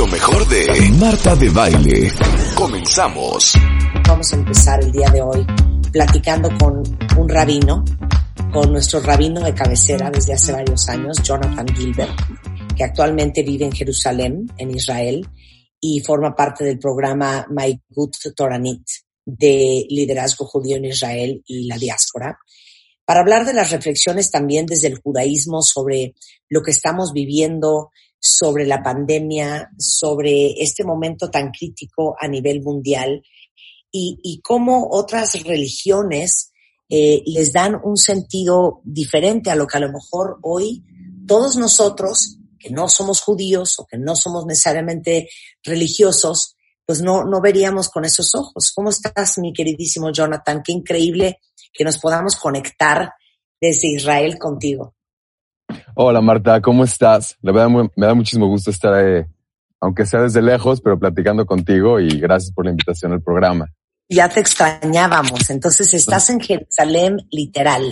Lo mejor de Marta de Baile. Comenzamos. Vamos a empezar el día de hoy platicando con un rabino, con nuestro rabino de cabecera desde hace varios años, Jonathan Gilbert, que actualmente vive en Jerusalén, en Israel, y forma parte del programa My Good Toranit de liderazgo judío en Israel y la diáspora, para hablar de las reflexiones también desde el judaísmo sobre lo que estamos viviendo, sobre la pandemia, sobre este momento tan crítico a nivel mundial y, cómo otras religiones eh, les dan un sentido diferente a lo que a lo mejor hoy todos nosotros, que no somos judíos o que no somos necesariamente religiosos, pues no, no veríamos con esos ojos. ¿Cómo estás, mi queridísimo Jonathan? Qué increíble que nos podamos conectar desde Israel contigo. Hola Marta, ¿cómo estás? La verdad me da muchísimo gusto estar, eh, aunque sea desde lejos, pero platicando contigo y gracias por la invitación al programa. Ya te extrañábamos, entonces estás en Jerusalén literal.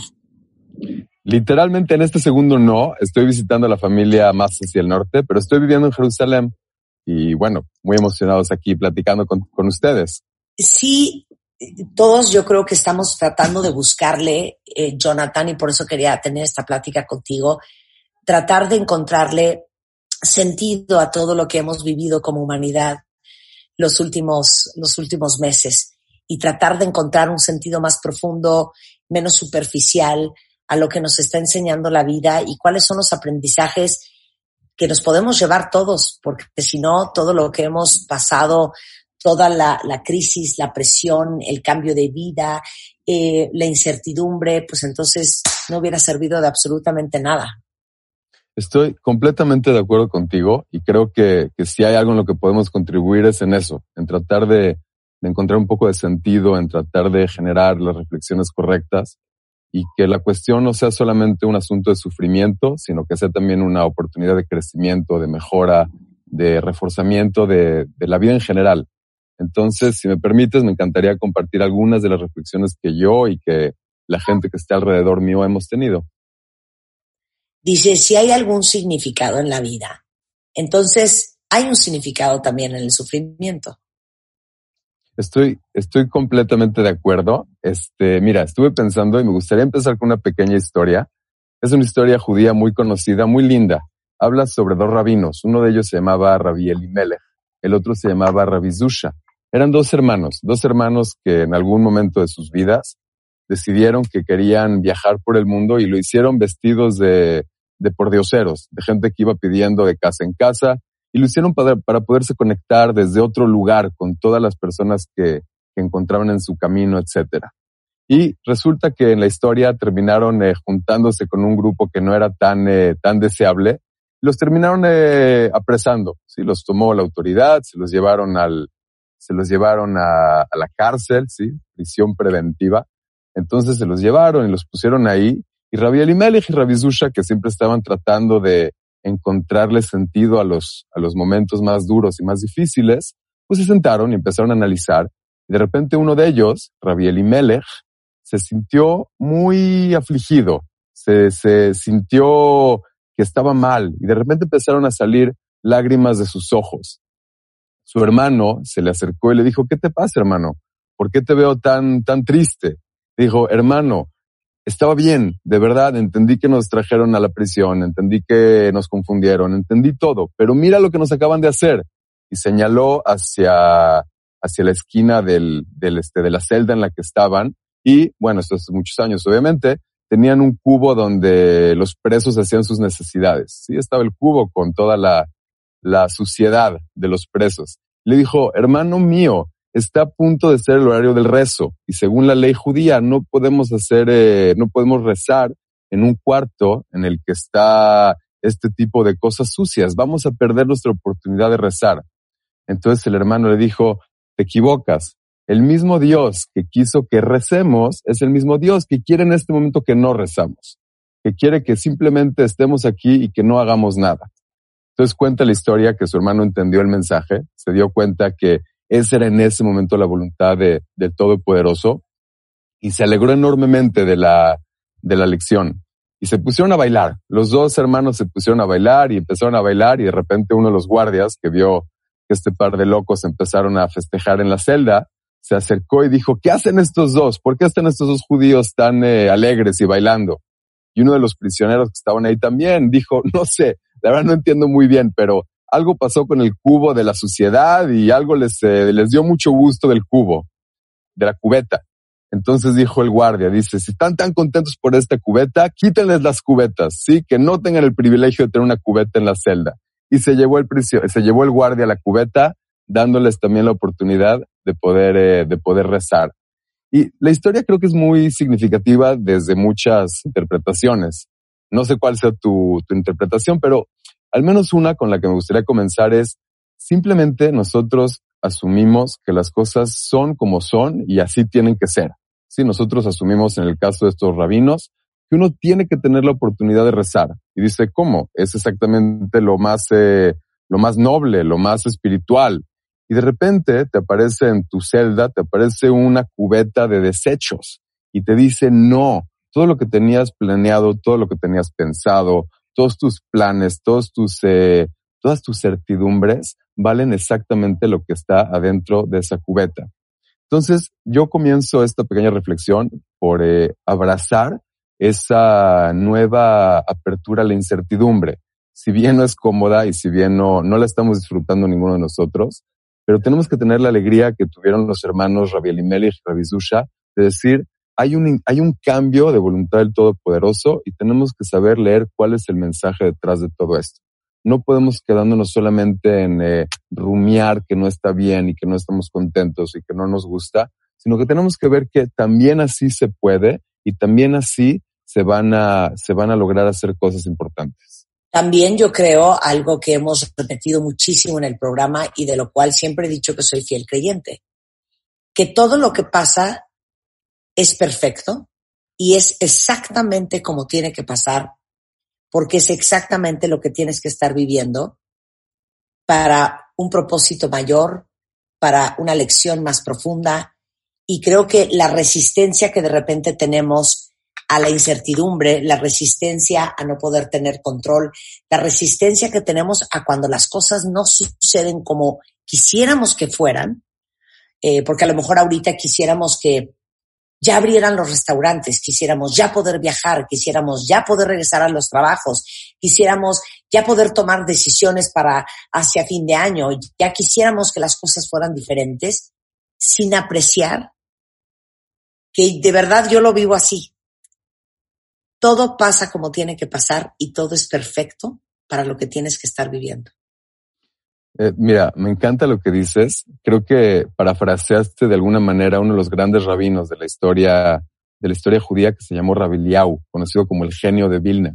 Literalmente en este segundo no, estoy visitando a la familia más hacia el norte, pero estoy viviendo en Jerusalén y bueno, muy emocionados aquí platicando con, ustedes. Sí, todos yo creo que estamos tratando de buscarle, eh, Jonathan, y por eso quería tener esta plática contigo, tratar de encontrarle sentido a todo lo que hemos vivido como humanidad los últimos, los últimos meses y tratar de encontrar un sentido más profundo, menos superficial a lo que nos está enseñando la vida y cuáles son los aprendizajes que nos podemos llevar todos, porque si no, todo lo que hemos pasado, toda la, crisis, la presión, el cambio de vida, eh, la incertidumbre, pues entonces no hubiera servido de absolutamente nada. Estoy completamente de acuerdo contigo y creo que, si hay algo en lo que podemos contribuir es en eso, en tratar de encontrar un poco de sentido, en tratar de generar las reflexiones correctas y que la cuestión no sea solamente un asunto de sufrimiento, sino que sea también una oportunidad de crecimiento, de mejora, de reforzamiento de, la vida en general. Entonces, si me permites, me encantaría compartir algunas de las reflexiones que yo y que la gente que está alrededor mío hemos tenido. Dice, si hay algún significado en la vida, entonces hay un significado también en el sufrimiento. Estoy, estoy completamente de acuerdo. Este, mira, estuve pensando y me gustaría empezar con una pequeña historia. Es una historia judía muy conocida, muy linda. Habla sobre dos rabinos. Uno de ellos se llamaba Rabbi Elimelech, el otro se llamaba Rabbi Zusha. Eran dos hermanos, dos hermanos que en algún momento de sus vidas decidieron que querían viajar por el mundo y lo hicieron vestidos de, de pordioseros, de gente que iba pidiendo de casa en casa, y lo hicieron para, para poderse conectar desde otro lugar con todas las personas que, que encontraban en su camino, etcétera. Y resulta que en la historia terminaron eh, juntándose con un grupo que no era tan, eh, tan deseable. Los terminaron eh, apresando. ¿sí? Los tomó la autoridad, se los llevaron al, se los llevaron a, la cárcel, ¿sí? Prisión preventiva. Entonces se los llevaron y los pusieron ahí. Y Rabbi Elimelech y Rabbi Zusha, que siempre estaban tratando de, encontrarle sentido a los, a los momentos más duros y más difíciles, pues se sentaron y empezaron a analizar. Y de repente uno de ellos, Rabbi Elimelech, se sintió muy afligido, se, se sintió que estaba mal y de repente empezaron a salir lágrimas de sus ojos. Su hermano se le acercó y le dijo, ¿qué te pasa, hermano? ¿Por qué te veo tan, tan triste? Dijo, hermano, estaba bien, de verdad, entendí que nos trajeron a la prisión, entendí que nos confundieron, entendí todo, pero mira lo que nos acaban de hacer. Y señaló hacia, hacia la esquina del, del este, de la celda en la que estaban. Y bueno, esto hace muchos años, obviamente, tenían un cubo donde los presos hacían sus necesidades. Sí, estaba el cubo con toda la, la suciedad de los presos. Le dijo, hermano mío, está a punto de ser el horario del rezo y según la ley judía no podemos hacer, eh, no podemos rezar en un cuarto en el que está este tipo de cosas sucias, vamos a perder nuestra oportunidad de rezar. Entonces el hermano le dijo, te equivocas, el mismo Dios que quiso que recemos es el mismo Dios que quiere en este momento que no rezamos, que quiere que simplemente estemos aquí y que no hagamos nada. Entonces cuenta la historia que su hermano entendió el mensaje, se dio cuenta que esa era en ese momento la voluntad de, del Todopoderoso y se alegró enormemente de la, de la lección. Y se pusieron a bailar. Los dos hermanos se pusieron a bailar y empezaron a bailar y de repente uno de los guardias que vio que este par de locos empezaron a festejar en la celda, se acercó y dijo, ¿qué hacen estos dos? ¿Por qué están estos dos judíos tan eh, alegres y bailando? Y uno de los prisioneros que estaban ahí también dijo, no sé, la verdad no entiendo muy bien, pero algo pasó con el cubo de la suciedad y algo les, eh, les dio mucho gusto del cubo, de la cubeta. Entonces dijo el guardia, dice, si están tan contentos por esta cubeta, quítenles las cubetas, sí, que no tengan el privilegio de tener una cubeta en la celda. Y se llevó el se llevó el guardia la cubeta, dándoles también la oportunidad de poder, eh, de poder rezar. Y la historia creo que es muy significativa desde muchas interpretaciones. No sé cuál sea tu, tu interpretación, pero al menos una con la que me gustaría comenzar es simplemente nosotros asumimos que las cosas son como son y así tienen que ser. Si nosotros asumimos en el caso de estos rabinos que uno tiene que tener la oportunidad de rezar. Y dice, ¿cómo? Es exactamente lo más, eh, lo más noble, lo más espiritual y de repente te aparece en tu celda, te aparece una cubeta de desechos y te dice no, todo lo que tenías planeado, todo lo que tenías pensado, todos tus planes, todos tus, eh, todas tus certidumbres valen exactamente lo que está adentro de esa cubeta. Entonces, yo comienzo esta pequeña reflexión por eh, abrazar esa nueva apertura a la incertidumbre. Si bien no es cómoda y si bien no, no la estamos disfrutando ninguno de nosotros, pero tenemos que tener la alegría que tuvieron los hermanos Rabbi Elimelech y Rabbi Zusha de decir, hay un, hay un cambio de voluntad del Todopoderoso y tenemos que saber leer cuál es el mensaje detrás de todo esto. No podemos quedándonos solamente en eh, rumiar que no está bien y que no estamos contentos y que no nos gusta, sino que tenemos que ver que también así se puede y también así se van a, se van a lograr hacer cosas importantes. También yo creo algo que hemos repetido muchísimo en el programa y de lo cual siempre he dicho que soy fiel creyente, que todo lo que pasa es perfecto y es exactamente como tiene que pasar, porque es exactamente lo que tienes que estar viviendo para un propósito mayor, para una lección más profunda. Y creo que la resistencia que de repente tenemos a la incertidumbre, la resistencia a no poder tener control, la resistencia que tenemos a cuando las cosas no suceden como quisiéramos que fueran, eh, porque a lo mejor ahorita quisiéramos que ya abrieran los restaurantes, quisiéramos ya poder viajar, quisiéramos ya poder regresar a los trabajos, quisiéramos ya poder tomar decisiones para hacia fin de año, ya quisiéramos que las cosas fueran diferentes, sin apreciar que de verdad yo lo vivo así todo pasa como tiene que pasar y todo es perfecto para lo que tienes que estar viviendo. Eh, mira, me encanta lo que dices. Creo que parafraseaste de alguna manera uno de los grandes rabinos de la historia, de la historia judía que se llamó Rabiliau, conocido como el genio de Vilna.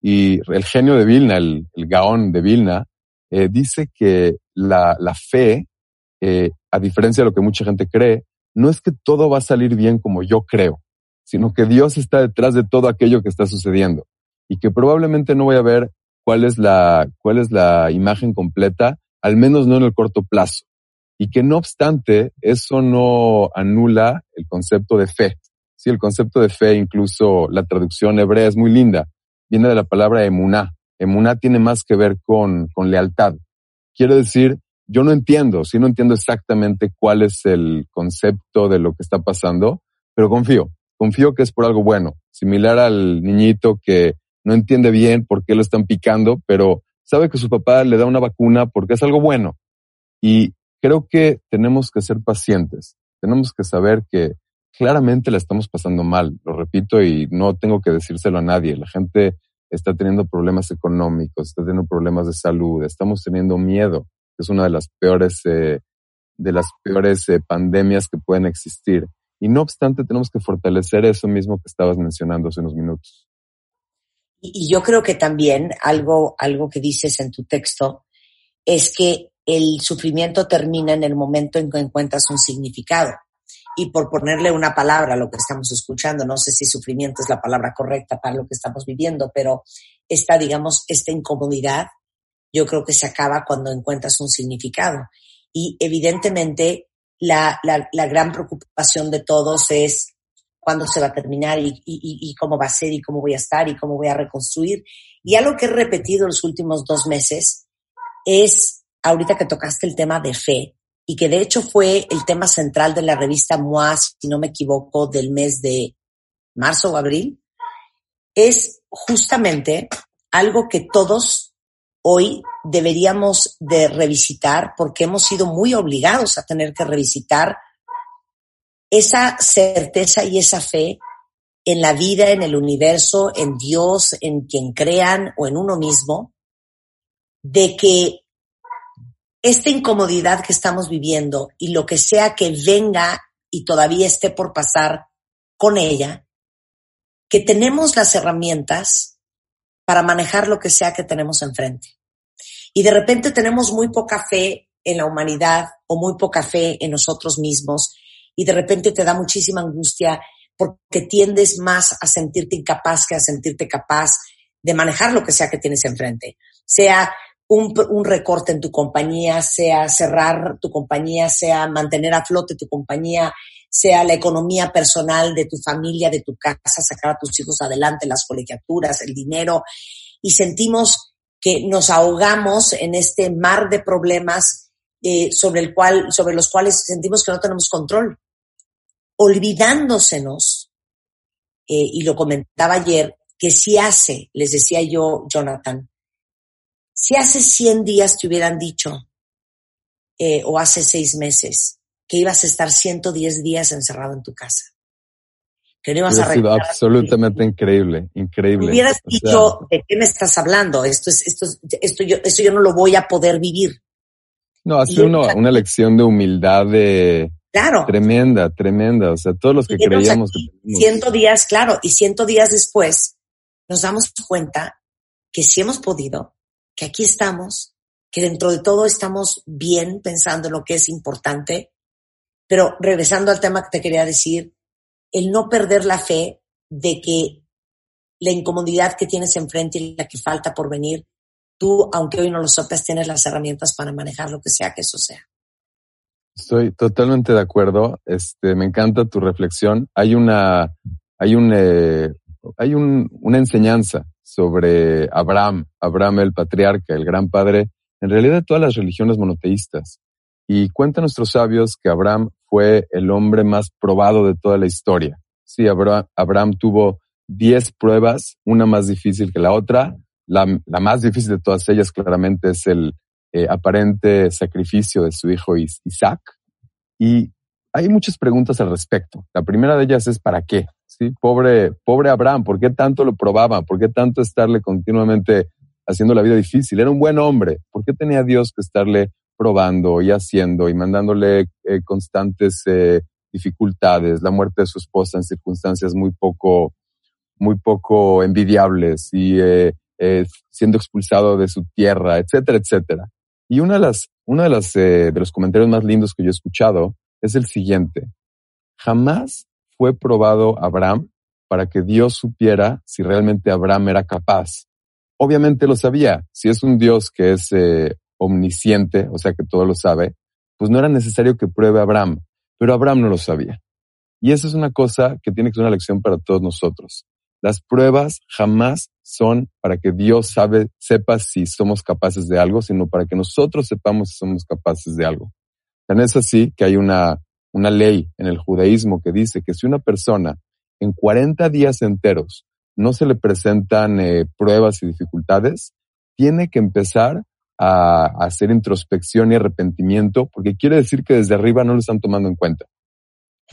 Y el genio de Vilna, el, Gaón de Vilna, eh, dice que la, la fe, eh, a diferencia de lo que mucha gente cree, no es que todo va a salir bien como yo creo sino que Dios está detrás de todo aquello que está sucediendo y que probablemente no voy a ver cuál es la, cuál es la imagen completa, al menos no en el corto plazo. Y que no obstante, eso no anula el concepto de fe. Sí, el concepto de fe, incluso la traducción hebrea es muy linda. Viene de la palabra emuná. Emuná tiene más que ver con, con lealtad. Quiere decir, yo no entiendo, sí no entiendo exactamente cuál es el concepto de lo que está pasando, pero confío confío que es por algo bueno, similar al niñito que no entiende bien por qué lo están picando, pero sabe que su papá le da una vacuna porque es algo bueno. Y creo que tenemos que ser pacientes, tenemos que saber que claramente la estamos pasando mal, lo repito y no tengo que decírselo a nadie, la gente está teniendo problemas económicos, está teniendo problemas de salud, estamos teniendo miedo, es una de las peores, eh, de las peores eh, pandemias que pueden existir. Y no obstante, tenemos que fortalecer eso mismo que estabas mencionando hace unos minutos. Y, yo creo que también algo, algo que dices en tu texto es que el sufrimiento termina en el momento en que encuentras un significado. Y por ponerle una palabra a lo que estamos escuchando, no sé si sufrimiento es la palabra correcta para lo que estamos viviendo, pero esta, digamos, esta incomodidad, yo creo que se acaba cuando encuentras un significado. Y evidentemente la, la, la gran preocupación de todos es cuándo se va a terminar y, y, y, cómo va a ser y cómo voy a estar y cómo voy a reconstruir. Y algo que he repetido los últimos dos meses es, ahorita que tocaste el tema de fe, y que de hecho fue el tema central de la revista MOAS, si no me equivoco, del mes de marzo o abril, es justamente algo que todos hoy deberíamos de revisitar porque hemos sido muy obligados a tener que revisitar esa certeza y esa fe en la vida, en el universo, en Dios, en quien crean o en uno mismo, de que esta incomodidad que estamos viviendo y lo que sea que venga y todavía esté por pasar con ella, que tenemos las herramientas para manejar lo que sea que tenemos enfrente. Y de repente tenemos muy poca fe en la humanidad o muy poca fe en nosotros mismos y de repente te da muchísima angustia porque tiendes más a sentirte incapaz que a sentirte capaz de manejar lo que sea que tienes enfrente. Sea un, recorte en tu compañía, sea cerrar tu compañía, sea mantener a flote tu compañía, sea la economía personal de tu familia, de tu casa, sacar a tus hijos adelante, las colegiaturas, el dinero, y sentimos que nos ahogamos en este mar de problemas eh, sobre, el cual, sobre los cuales sentimos que no tenemos control, olvidándosenos, eh, y lo comentaba ayer, que si hace, les decía yo, Jonathan, si hace 100 días te hubieran dicho, eh, o hace seis meses, que ibas a estar 110 días encerrado en tu casa. Que no ibas a sido absolutamente increíble, increíble. Hubieras dicho, ¿de qué me estás hablando? Esto es, esto, esto yo, esto yo no lo voy a poder vivir. No, ha sido una, lección de humildad de, Claro. Tremenda, tremenda. O sea, todos los que creíamos que Ciento días, claro, y ciento días después nos damos cuenta que sí hemos podido, que aquí estamos, que dentro de todo estamos bien pensando en lo que es importante. Pero regresando al tema que te quería decir, el no perder la fe de que la incomodidad que tienes enfrente y la que falta por venir tú, aunque hoy no lo sepas, tienes las herramientas para manejar lo que sea que eso sea. Estoy totalmente de acuerdo. Este, me encanta tu reflexión. Hay una, hay un, eh, hay un, una enseñanza sobre Abraham, Abraham el patriarca, el gran padre, en realidad todas las religiones monoteístas. Y cuentan nuestros sabios que Abraham fue el hombre más probado de toda la historia. Sí, Abraham, Abraham tuvo diez pruebas, una más difícil que la otra, la, más difícil de todas ellas claramente es el eh, aparente sacrificio de su hijo Isaac. Y hay muchas preguntas al respecto. La primera de ellas es ¿para qué? Sí, pobre, pobre Abraham, ¿por qué tanto lo probaba? ¿Por qué tanto estarle continuamente haciendo la vida difícil? Era un buen hombre. ¿Por qué tenía Dios que estarle probando y haciendo y mandándole eh, constantes eh, dificultades? La muerte de su esposa en circunstancias muy poco, muy poco envidiables y eh, siendo expulsado de su tierra, etcétera, etcétera. Y una de las, una de las, eh, de los comentarios más lindos que yo he escuchado es el siguiente. Jamás fue probado Abraham para que Dios supiera si realmente Abraham era capaz. Obviamente lo sabía. Si es un Dios que es eh, omnisciente, o sea que todo lo sabe, pues no era necesario que pruebe a Abraham. Pero Abraham no lo sabía. Y esa es una cosa que tiene que ser una lección para todos nosotros. Las pruebas jamás son para que Dios sabe, sepa si somos capaces de algo, sino para que nosotros sepamos si somos capaces de algo. Tan es así que hay una, una ley en el judaísmo que dice que si una persona en 40 días enteros no se le presentan eh, pruebas y dificultades, tiene que empezar a, a, hacer introspección y arrepentimiento, porque quiere decir que desde arriba no lo están tomando en cuenta.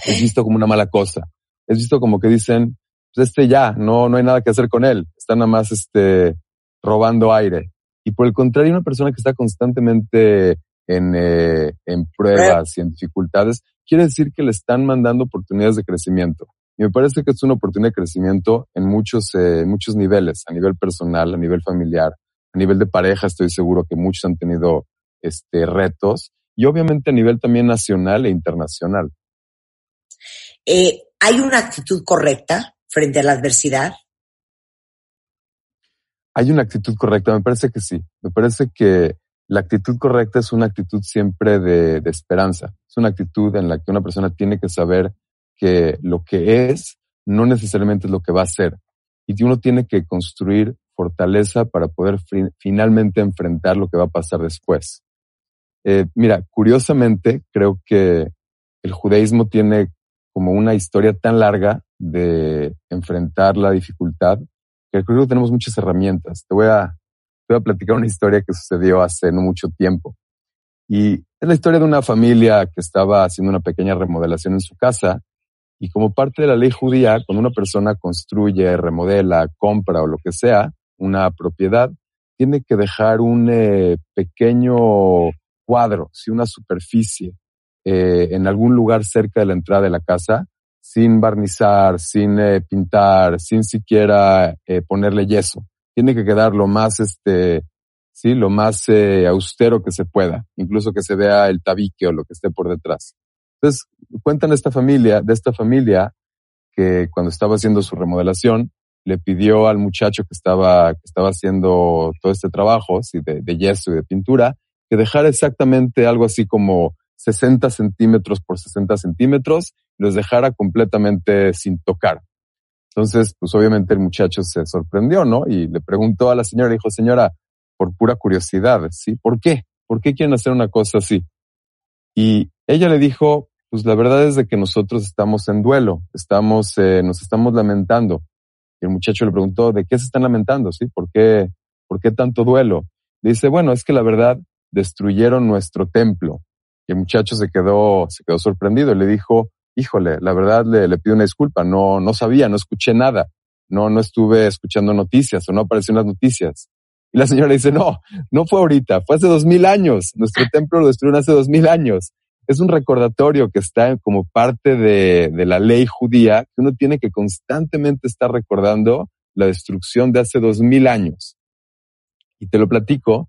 Es visto como una mala cosa. Es visto como que dicen, pues este ya, no, no hay nada que hacer con él, está nada más este, robando aire. Y por el contrario, una persona que está constantemente en, eh, en pruebas y en dificultades, quiere decir que le están mandando oportunidades de crecimiento. Y me parece que es una oportunidad de crecimiento en muchos, eh, muchos niveles, a nivel personal, a nivel familiar, a nivel de pareja, estoy seguro que muchos han tenido este, retos y obviamente a nivel también nacional e internacional. Eh, ¿Hay una actitud correcta frente a la adversidad? Hay una actitud correcta, me parece que sí. Me parece que la actitud correcta es una actitud siempre de, esperanza. Es una actitud en la que una persona tiene que saber que lo que es no necesariamente es lo que va a ser. Y uno tiene que construir fortaleza para poder finalmente enfrentar lo que va a pasar después. Eh, mira, curiosamente, creo que el judaísmo tiene como una historia tan larga de enfrentar la dificultad que creo que tenemos muchas herramientas. Te voy a, te voy a platicar una historia que sucedió hace no mucho tiempo. Y es la historia de una familia que estaba haciendo una pequeña remodelación en su casa y como parte de la ley judía, cuando una persona construye, remodela, compra o lo que sea, una propiedad, tiene que dejar un eh, pequeño cuadro, si una superficie eh, en algún lugar cerca de la entrada de la casa, sin barnizar, sin eh, pintar, sin siquiera ponerle yeso. Tiene que quedar lo más, este, sí, lo más austero que se pueda, incluso que se vea el tabique o lo que esté por detrás. Entonces, cuentan esta familia, de esta familia que cuando estaba haciendo su remodelación, le pidió al muchacho que estaba, que estaba haciendo todo este trabajo, de, de yeso y de pintura, que dejara exactamente algo así como 60 centímetros por 60 centímetros los dejara completamente sin tocar. Entonces, pues obviamente el muchacho se sorprendió, ¿no? Y le preguntó a la señora, dijo, señora, por pura curiosidad, ¿sí? ¿Por qué? ¿Por qué quieren hacer una cosa así? Y ella le dijo, pues la verdad es de que nosotros estamos en duelo, estamos, eh, nos estamos lamentando. Y el muchacho le preguntó, ¿de qué se están lamentando? ¿Sí? ¿Por qué, por qué tanto duelo? dice, bueno, es que la verdad destruyeron nuestro templo. Y el muchacho se quedó, se quedó sorprendido y le dijo, híjole, la verdad le, le pido una disculpa, no, no sabía, no escuché nada, no, no estuve escuchando noticias o no apareció en las noticias. Y la señora dice, no, no fue ahorita, fue hace dos mil años. Nuestro templo lo destruyeron hace dos mil años es un recordatorio que está como parte de, de, la ley judía, que uno tiene que constantemente estar recordando la destrucción de hace dos mil años. Y te lo platico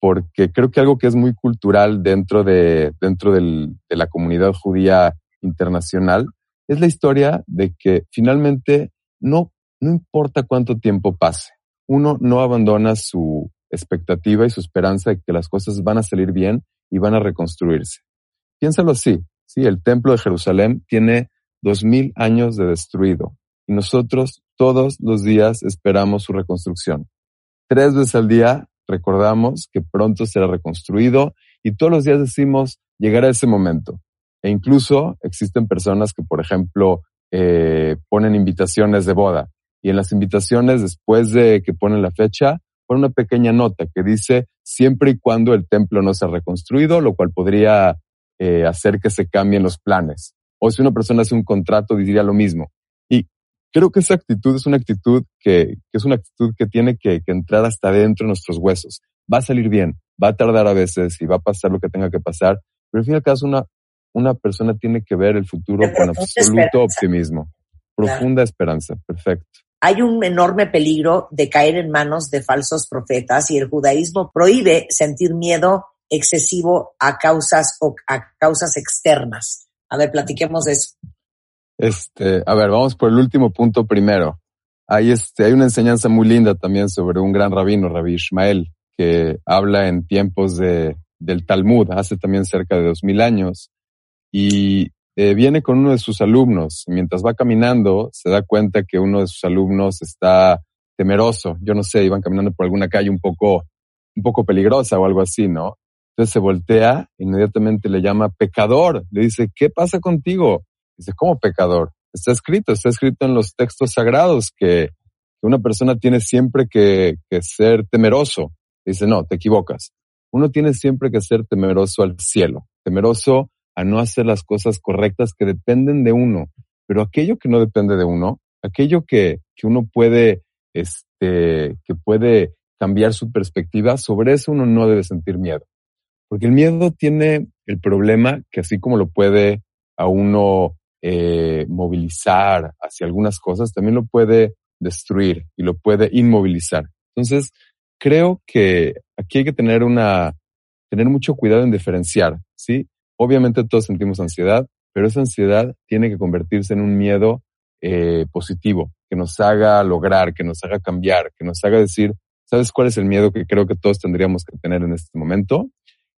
porque creo que algo que es muy cultural dentro de, dentro del, de la comunidad judía internacional es la historia de que finalmente no, no importa cuánto tiempo pase, uno no abandona su expectativa y su esperanza de que las cosas van a salir bien y van a reconstruirse. Piénsalo así, sí, el templo de Jerusalén tiene dos mil años de destruido y nosotros todos los días esperamos su reconstrucción. Tres veces al día recordamos que pronto será reconstruido y todos los días decimos llegará ese momento. E incluso existen personas que, por ejemplo, eh, ponen invitaciones de boda y en las invitaciones, después de que ponen la fecha, ponen una pequeña nota que dice siempre y cuando el templo no sea reconstruido, lo cual podría eh, hacer que se cambien los planes. O si una persona hace un contrato, diría lo mismo. Creo que esa actitud es una actitud que, que es una actitud que tiene que, que, entrar hasta dentro de nuestros huesos. Va a salir bien, va a tardar a veces y va a pasar lo que tenga que pasar, pero al fin y al caso una, una persona tiene que ver el futuro con absoluto optimismo. Profunda esperanza, perfecto. Hay un enorme peligro de caer en manos de falsos profetas y el judaísmo prohíbe sentir miedo excesivo a causas o a causas externas. A ver, platiquemos de eso. Este, a ver, vamos por el último punto primero. Hay este, hay una enseñanza muy linda también sobre un gran rabino, Rabbi Ishmael, que habla en tiempos de, del Talmud, hace también cerca de dos mil años, y eh, viene con uno de sus alumnos. Mientras va caminando, se da cuenta que uno de sus alumnos está temeroso. Yo no sé, iban caminando por alguna calle un poco, un poco peligrosa o algo así, ¿no? Entonces se voltea, inmediatamente le llama pecador. Le dice, ¿qué pasa contigo? Dice, ¿cómo pecador? Está escrito, está escrito en los textos sagrados que, una persona tiene siempre que, que ser temeroso. Dice, no, te equivocas. Uno tiene siempre que ser temeroso al cielo, temeroso a no hacer las cosas correctas que dependen de uno. Pero aquello que no depende de uno, aquello que, que uno puede, este, que puede cambiar su perspectiva, sobre eso uno no debe sentir miedo. Porque el miedo tiene el problema que así como lo puede a uno eh, movilizar hacia algunas cosas, también lo puede destruir y lo puede inmovilizar. Entonces, creo que aquí hay que tener una, tener mucho cuidado en diferenciar, ¿sí? Obviamente todos sentimos ansiedad, pero esa ansiedad tiene que convertirse en un miedo eh, positivo, que nos haga lograr, que nos haga cambiar, que nos haga decir, ¿sabes cuál es el miedo que creo que todos tendríamos que tener en este momento?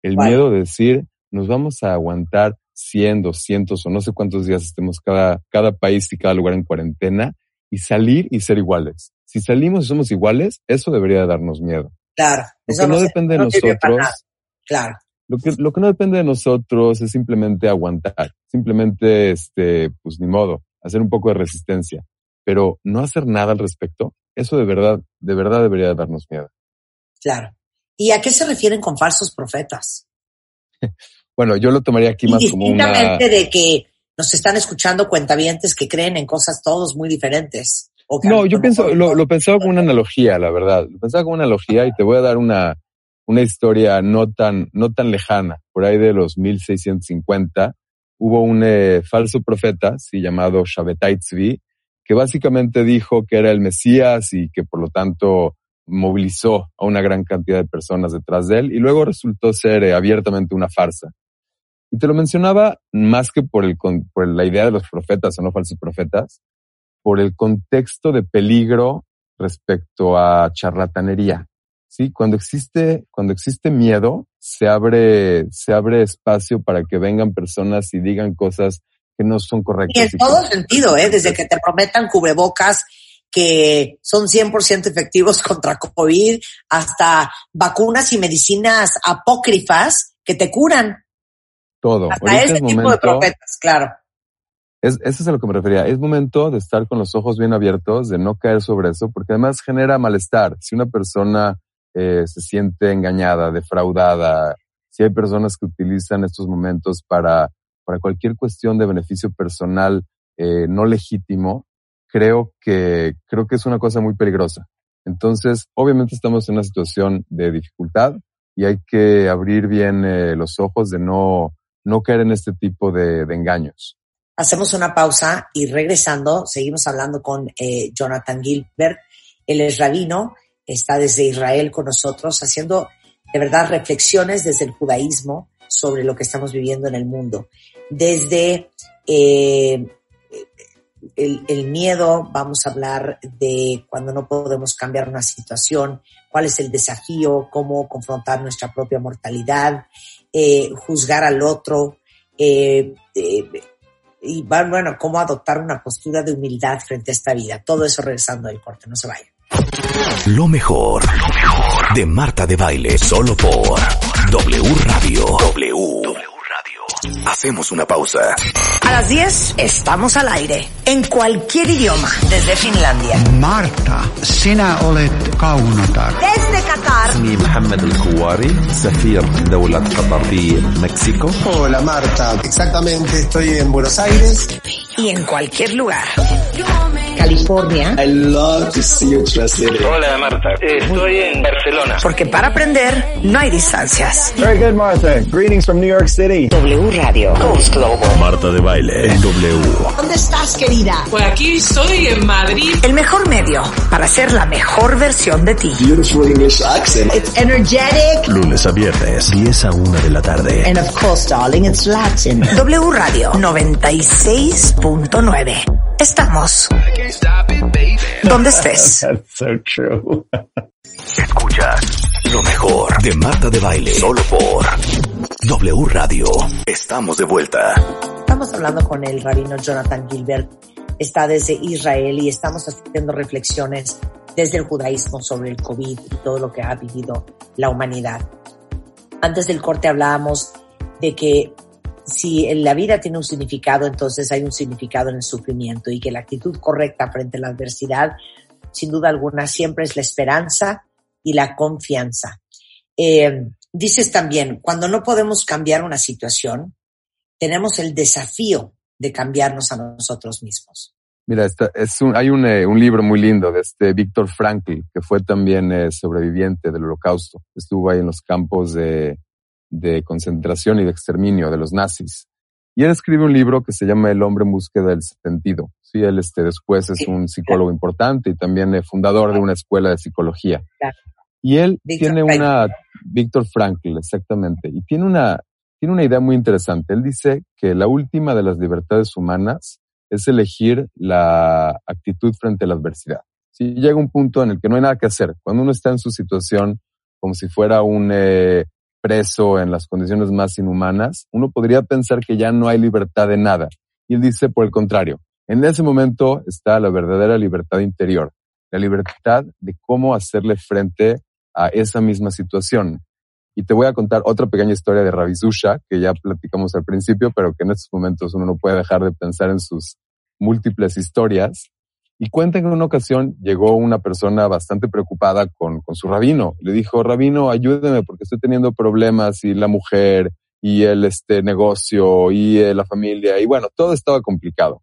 El miedo de decir, nos vamos a aguantar 100, 200 o no sé cuántos días estemos cada, cada país y cada lugar en cuarentena y salir y ser iguales. Si salimos y somos iguales, eso debería darnos miedo. Claro. Lo que no, depende de nosotros. Claro. Lo que, lo que no depende de nosotros es simplemente aguantar, simplemente, este, pues ni modo, hacer un poco de resistencia, pero no hacer nada al respecto, eso de verdad, de verdad debería darnos miedo. Claro. ¿Y a qué se refieren con falsos profetas? bueno, yo lo tomaría aquí más como una... de que nos están escuchando cuentavientes que creen en cosas todos muy diferentes. no, yo pienso, lo, lo pensaba como una analogía, la verdad. Lo pensaba como una analogía y te voy a dar una, una historia no tan, no tan lejana. Por ahí de los 1650 hubo un eh, falso profeta, sí, llamado Shabbatai Tzvi, que básicamente dijo que era el Mesías y que por lo tanto movilizó a una gran cantidad de personas detrás de él y luego resultó ser eh, abiertamente una farsa. Y te lo mencionaba más que por, el, por la idea de los profetas o no falsos profetas, por el contexto de peligro respecto a charlatanería. Sí, cuando existe, cuando existe miedo, se abre, se abre espacio para que vengan personas y digan cosas que no son correctas. Y en todo sentido, ¿eh? Desde que te prometan cubrebocas que son 100% efectivos contra COVID, hasta vacunas y medicinas apócrifas que te curan. Todo. Hasta ese tipo de profetas, claro. Es, eso es a lo que me refería. Es momento de estar con los ojos bien abiertos, de no caer sobre eso, porque además genera malestar. Si una persona eh, se siente engañada, defraudada, si hay personas que utilizan estos momentos para, para cualquier cuestión de beneficio personal eh, no legítimo, creo que, creo que es una cosa muy peligrosa. Entonces, obviamente estamos en una situación de dificultad y hay que abrir bien eh, los ojos de no, no caer en este tipo de, engaños. Hacemos una pausa y regresando, seguimos hablando con eh, Jonathan Gilbert. Él es rabino, está desde Israel con nosotros haciendo de verdad reflexiones desde el judaísmo sobre lo que estamos viviendo en el mundo. Desde eh, el, miedo, vamos a hablar de cuando no podemos cambiar una situación, cuál es el desafío, cómo confrontar nuestra propia mortalidad, eh, juzgar al otro, eh, eh, y bueno, cómo adoptar una postura de humildad frente a esta vida. Todo eso regresando del corte, no se vayan. Lo mejor, lo mejor de Marta de Baile, solo por W Radio. W. Hacemos una pausa. A las 10 estamos al aire, en cualquier idioma, desde Finlandia. Marta, sina olet kaunotar. Desde Qatar. Mi Mohamed El safir de Qatar México. Hola Marta, exactamente, estoy en Buenos Aires. Y en cualquier lugar. California. I love to see you translated. Hola Marta, estoy en Barcelona. Porque para aprender no hay distancias. Very good Martha. Greetings from New York City. W Radio. Coast Global. Marta de Baile W. ¿Dónde estás, querida? Pues aquí estoy en Madrid. El mejor medio para ser la mejor versión de ti. Beautiful English accent. It's energetic. Lunes a viernes, 10 a 1 de la tarde. And of course, darling, it's Latin. W Radio 96.9. Estamos donde estés. That's so true. Escuchas lo mejor de Marta de Baile solo por W Radio. Estamos de vuelta. Estamos hablando con el rabino Jonathan Gilbert. Está desde Israel y estamos haciendo reflexiones desde el judaísmo sobre el COVID y todo lo que ha vivido la humanidad. Antes del corte hablábamos de que si la vida tiene un significado, entonces hay un significado en el sufrimiento y que la actitud correcta frente a la adversidad, sin duda alguna, siempre es la esperanza y la confianza. Eh, dices también, cuando no podemos cambiar una situación, tenemos el desafío de cambiarnos a nosotros mismos. Mira, esta, es un, hay un, eh, un, libro muy lindo de este Víctor Frankl, que fue también eh, sobreviviente del holocausto. Estuvo ahí en los campos de, de concentración y de exterminio de los nazis. Y él escribe un libro que se llama El hombre en búsqueda del sentido. Sí, él este, después es un psicólogo importante y también es fundador de una escuela de psicología. Y él tiene una, Víctor Frankl, exactamente, y tiene una, tiene una idea muy interesante. Él dice que la última de las libertades humanas es elegir la actitud frente a la adversidad. Si llega un punto en el que no hay nada que hacer, cuando uno está en su situación como si fuera un eh, preso en las condiciones más inhumanas, uno podría pensar que ya no hay libertad de nada. Y él dice, por el contrario, en ese momento está la verdadera libertad interior, la libertad de cómo hacerle frente a esa misma situación. Y te voy a contar otra pequeña historia de Ravisusha, que ya platicamos al principio, pero que en estos momentos uno no puede dejar de pensar en sus múltiples historias. Y cuenta que en una ocasión llegó una persona bastante preocupada con, con su rabino. Le dijo, rabino, ayúdeme porque estoy teniendo problemas y la mujer y el este negocio y eh, la familia y bueno, todo estaba complicado.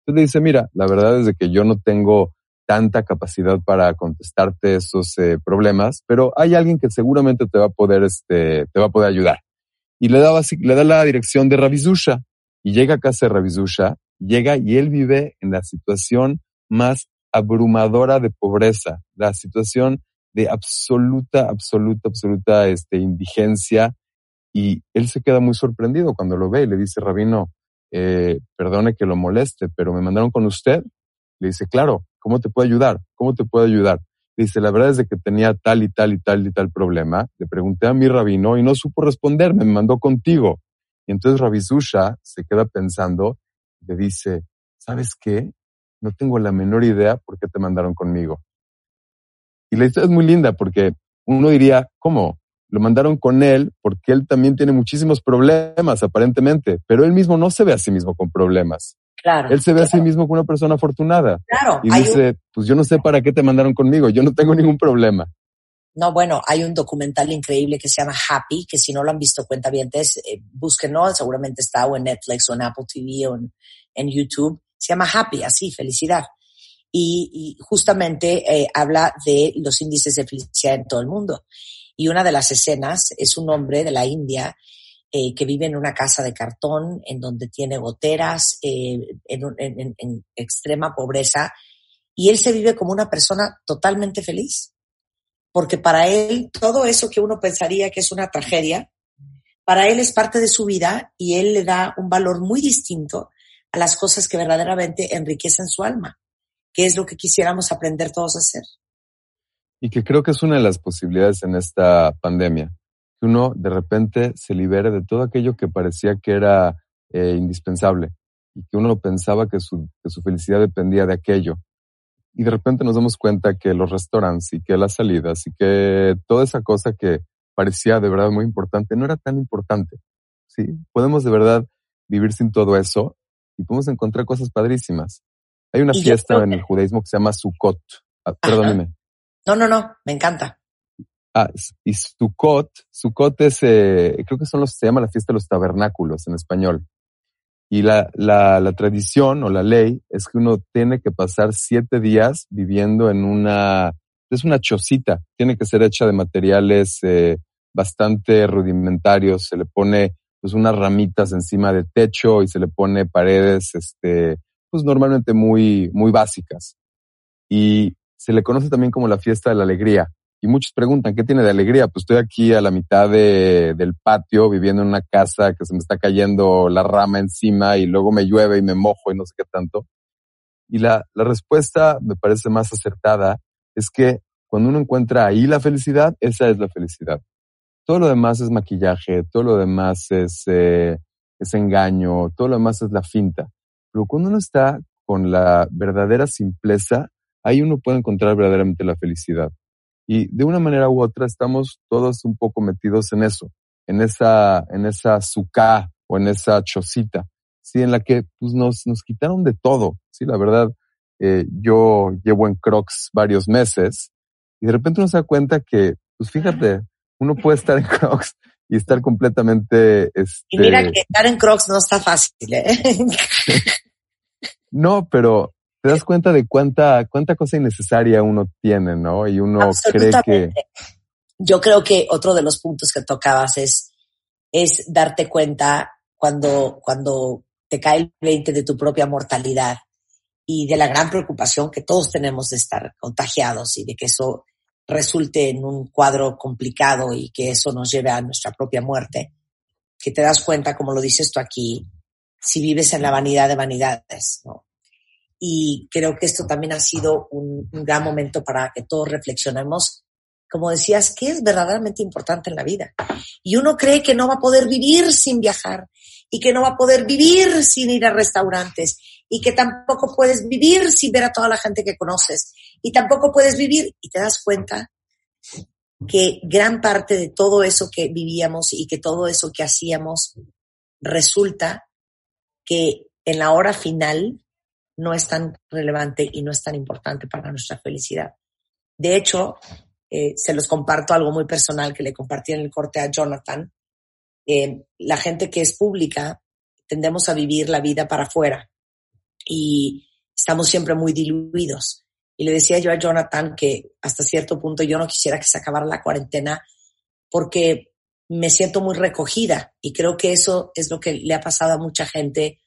Entonces le dice, mira, la verdad es de que yo no tengo tanta capacidad para contestarte esos eh, problemas, pero hay alguien que seguramente te va a poder, este, te va a poder ayudar. Y le, daba, le da la dirección de Ravizusha y llega a casa de Ravizusha, llega y él vive en la situación más abrumadora de pobreza, la situación de absoluta, absoluta, absoluta este, indigencia. Y él se queda muy sorprendido cuando lo ve y le dice, Rabino, eh, perdone que lo moleste, pero me mandaron con usted. Le dice, claro, ¿cómo te puedo ayudar? ¿Cómo te puedo ayudar? Le dice, la verdad es de que tenía tal y tal y tal y tal problema. Le pregunté a mi rabino y no supo responderme, me mandó contigo. Y entonces Rabizusha se queda pensando, le dice, ¿sabes qué? No tengo la menor idea por qué te mandaron conmigo. Y la historia es muy linda porque uno diría, ¿cómo? Lo mandaron con él porque él también tiene muchísimos problemas aparentemente, pero él mismo no se ve a sí mismo con problemas. Claro. Él se ve a sí mismo como una persona afortunada. Claro. Y dice, pues yo no sé para qué te mandaron conmigo, yo no tengo ningún problema. No, bueno, hay un documental increíble que se llama Happy, que si no lo han visto, cuenta bien, eh, búsquenlo, seguramente está o en Netflix o en Apple TV o en YouTube se llama Happy, así, felicidad. Y, justamente eh, habla de los índices de felicidad en todo el mundo. Y una de las escenas es un hombre de la India eh, que vive en una casa de cartón, en donde tiene goteras, eh, en, en, extrema pobreza, y él se vive como una persona totalmente feliz. Porque para él todo eso que uno pensaría que es una tragedia, para él es parte de su vida y él le da un valor muy distinto a las cosas que verdaderamente enriquecen su alma, que es lo que quisiéramos aprender todos a hacer. Y que creo que es una de las posibilidades en esta pandemia, que uno de repente se libere de todo aquello que parecía que era eh, indispensable y que uno pensaba que su, que su felicidad dependía de aquello. Y de repente nos damos cuenta que los restaurantes y que las salidas y que toda esa cosa que parecía de verdad muy importante no era tan importante. Sí, podemos de verdad vivir sin todo eso y podemos encontrar cosas padrísimas. Hay una fiesta en el judaísmo que se llama Sukkot. Ah, perdóneme. No, no, no, me encanta. Ah, y Sukkot, Sukkot es, eh, creo que son los, se llama la fiesta de los tabernáculos en español. Y la, la, la, tradición o la ley es que uno tiene que pasar siete días viviendo en una, es una chocita, tiene que ser hecha de materiales eh, bastante rudimentarios, se le pone pues unas ramitas encima del techo y se le pone paredes, este, pues normalmente muy, muy básicas. Y se le conoce también como la fiesta de la alegría. Y muchos preguntan, ¿qué tiene de alegría? Pues estoy aquí a la mitad de, del patio viviendo en una casa que se me está cayendo la rama encima y luego me llueve y me mojo y no sé qué tanto. Y la, la respuesta me parece más acertada es que cuando uno encuentra ahí la felicidad, esa es la felicidad. Todo lo demás es maquillaje, todo lo demás es, eh, es engaño, todo lo demás es la finta. Pero cuando uno está con la verdadera simpleza, ahí uno puede encontrar verdaderamente la felicidad. Y de una manera u otra estamos todos un poco metidos en eso, en esa, en esa suká o en esa chocita, sí, en la que pues, nos, nos quitaron de todo. Sí, la verdad, eh, yo llevo en Crocs varios meses y de repente uno se da cuenta que, pues fíjate, uno puede estar en Crocs y estar completamente... Este... Y mira que estar en Crocs no está fácil, ¿eh? no, pero te das cuenta de cuánta, cuánta cosa innecesaria uno tiene, ¿no? Y uno cree que... Yo creo que otro de los puntos que tocabas es, es darte cuenta cuando, cuando te cae el 20 de tu propia mortalidad y de la gran preocupación que todos tenemos de estar contagiados y de que eso resulte en un cuadro complicado y que eso nos lleve a nuestra propia muerte, que te das cuenta, como lo dices tú aquí, si vives en la vanidad de vanidades. Y creo que esto también ha sido un, un gran momento para que todos reflexionemos, como decías, qué es verdaderamente importante en la vida. Y uno cree que no va a poder vivir sin viajar y que no va a poder vivir sin ir a restaurantes y que tampoco puedes vivir sin ver a toda la gente que conoces y tampoco puedes vivir y te das cuenta que gran parte de todo eso que vivíamos y que todo eso que hacíamos resulta que en la hora final no es tan relevante y no es tan importante para nuestra felicidad. De hecho, eh, se los comparto algo muy personal que le compartí en el corte a Jonathan. Eh, la gente que es pública tendemos a vivir la vida para afuera y estamos siempre muy diluidos. Y le decía yo a Jonathan que hasta cierto punto yo no quisiera que se acabara la cuarentena porque me siento muy recogida y creo que eso es lo que le ha pasado a mucha gente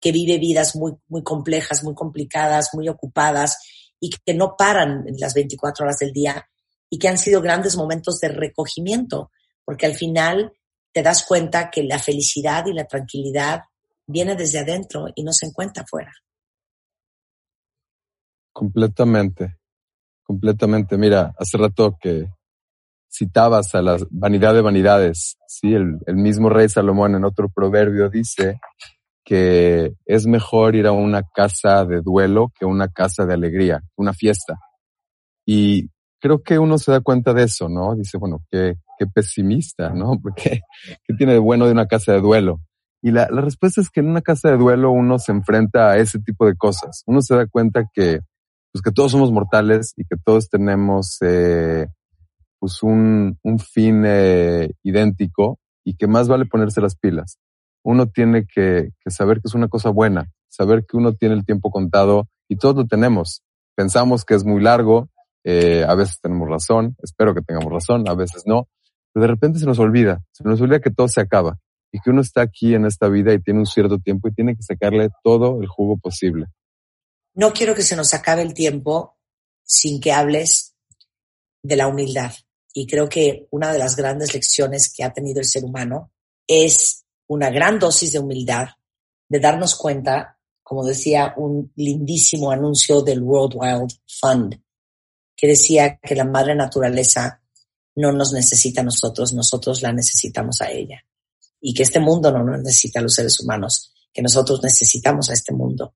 que vive vidas muy, muy complejas, muy complicadas, muy ocupadas y que no paran las 24 horas del día y que han sido grandes momentos de recogimiento, porque al final te das cuenta que la felicidad y la tranquilidad viene desde adentro y no se encuentra afuera. Completamente, completamente. Mira, hace rato que citabas a la vanidad de vanidades, sí, el, el mismo rey Salomón en otro proverbio dice que es mejor ir a una casa de duelo que una casa de alegría, una fiesta. Y creo que uno se da cuenta de eso, ¿no? Dice, bueno, qué, qué pesimista, ¿no? Porque, ¿qué tiene de bueno de una casa de duelo? Y la, la, respuesta es que en una casa de duelo uno se enfrenta a ese tipo de cosas. Uno se da cuenta que, pues que todos somos mortales y que todos tenemos, eh, pues un, un fin eh, idéntico y que más vale ponerse las pilas. Uno tiene que, que saber que es una cosa buena, saber que uno tiene el tiempo contado y todos lo tenemos. Pensamos que es muy largo, eh, a veces tenemos razón, espero que tengamos razón, a veces no, pero de repente se nos olvida, se nos olvida que todo se acaba y que uno está aquí en esta vida y tiene un cierto tiempo y tiene que sacarle todo el jugo posible. No quiero que se nos acabe el tiempo sin que hables de la humildad. Y creo que una de las grandes lecciones que ha tenido el ser humano es una gran dosis de humildad, de darnos cuenta, como decía un lindísimo anuncio del World Wild Fund, que decía que la madre naturaleza no nos necesita a nosotros, nosotros la necesitamos a ella y que este mundo no nos necesita a los seres humanos, que nosotros necesitamos a este mundo.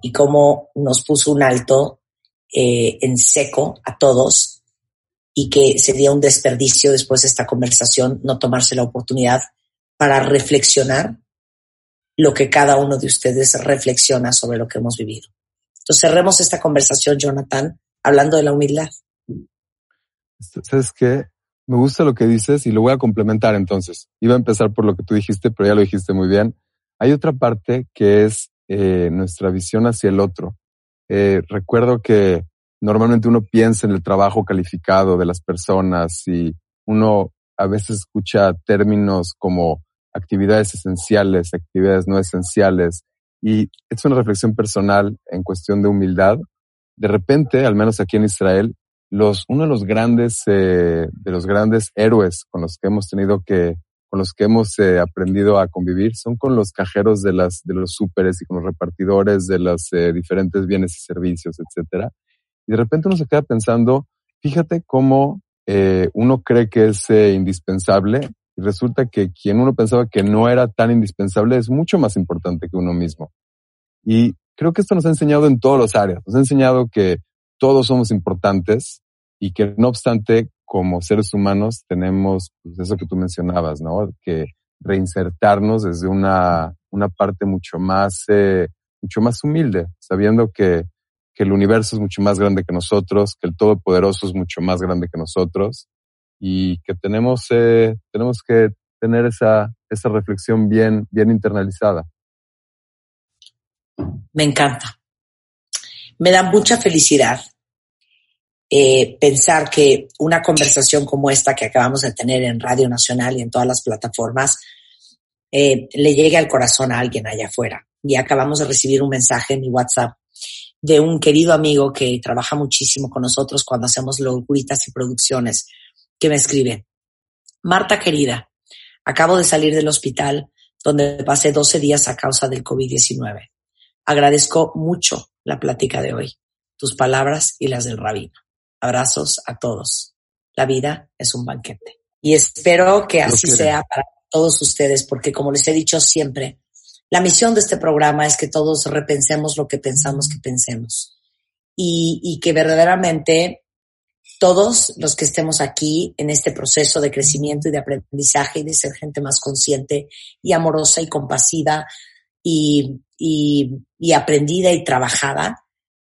Y cómo nos puso un alto eh, en seco a todos y que sería un desperdicio después de esta conversación no tomarse la oportunidad para reflexionar lo que cada uno de ustedes reflexiona sobre lo que hemos vivido. Entonces cerremos esta conversación, Jonathan, hablando de la humildad. ¿Sabes qué? Me gusta lo que dices y lo voy a complementar entonces. Iba a empezar por lo que tú dijiste, pero ya lo dijiste muy bien. Hay otra parte que es eh, nuestra visión hacia el otro. Eh, recuerdo que normalmente uno piensa en el trabajo calificado de las personas y uno a veces escucha términos como actividades esenciales, actividades no esenciales. Y es una reflexión personal en cuestión de humildad. De repente, al menos aquí en Israel, los, uno de los grandes, eh, de los grandes héroes con los que hemos tenido que, con los que hemos eh, aprendido a convivir son con los cajeros de las, de los súperes y con los repartidores de los eh, diferentes bienes y servicios, etcétera. Y de repente uno se queda pensando, fíjate cómo eh, uno cree que es eh, indispensable y resulta que quien uno pensaba que no era tan indispensable es mucho más importante que uno mismo. Y creo que esto nos ha enseñado en todas las áreas. Nos ha enseñado que todos somos importantes y que no obstante, como seres humanos tenemos pues, eso que tú mencionabas, ¿no? Que reinsertarnos desde una, una parte mucho más, eh, mucho más humilde, sabiendo que, que el universo es mucho más grande que nosotros, que el Todopoderoso es mucho más grande que nosotros y que tenemos, eh, tenemos que tener esa, esa reflexión bien, bien internalizada. Me encanta me da mucha felicidad eh, pensar que una conversación como esta que acabamos de tener en Radio Nacional y en todas las plataformas eh, le llegue al corazón a alguien allá afuera. Y acabamos de recibir un mensaje en mi WhatsApp de un querido amigo que trabaja muchísimo con nosotros cuando hacemos locuritas y producciones, que me escribe, Marta querida, acabo de salir del hospital donde pasé 12 días a causa del COVID-19. Agradezco mucho la plática de hoy, tus palabras y las del rabino. Abrazos a todos. La vida es un banquete. Y espero que así sea para todos ustedes, porque como les he dicho siempre, la misión de este programa es que todos repensemos lo que pensamos que pensemos y, y que verdaderamente todos los que estemos aquí en este proceso de crecimiento y de aprendizaje y de ser gente más consciente y amorosa y compasiva y, y, y aprendida y trabajada,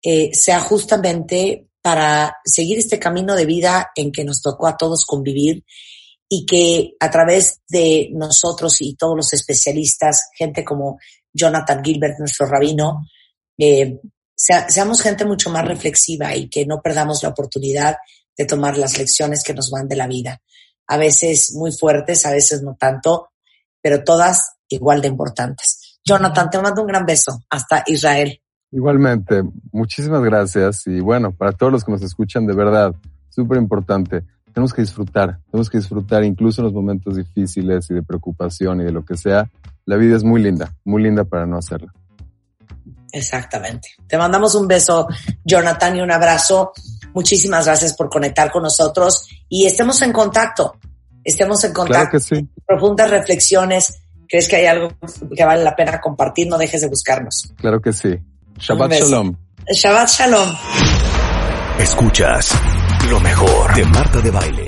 eh, sea justamente para seguir este camino de vida en que nos tocó a todos convivir y que a través de nosotros y todos los especialistas, gente como Jonathan Gilbert, nuestro rabino, eh, seamos gente mucho más reflexiva y que no perdamos la oportunidad de tomar las lecciones que nos van de la vida. A veces muy fuertes, a veces no tanto, pero todas igual de importantes. Jonathan, te mando un gran beso. Hasta Israel. Igualmente, muchísimas gracias. Y bueno, para todos los que nos escuchan, de verdad, súper importante tenemos que disfrutar, tenemos que disfrutar incluso en los momentos difíciles y de preocupación y de lo que sea. La vida es muy linda, muy linda para no hacerla. Exactamente. Te mandamos un beso, Jonathan, y un abrazo. Muchísimas gracias por conectar con nosotros y estemos en contacto. Estemos en contacto. Claro que sí. Profundas reflexiones. ¿Crees que hay algo que vale la pena compartir? No dejes de buscarnos. Claro que sí. Shabbat Shalom. Shabbat Shalom. Escuchas lo mejor de Marta de Baile.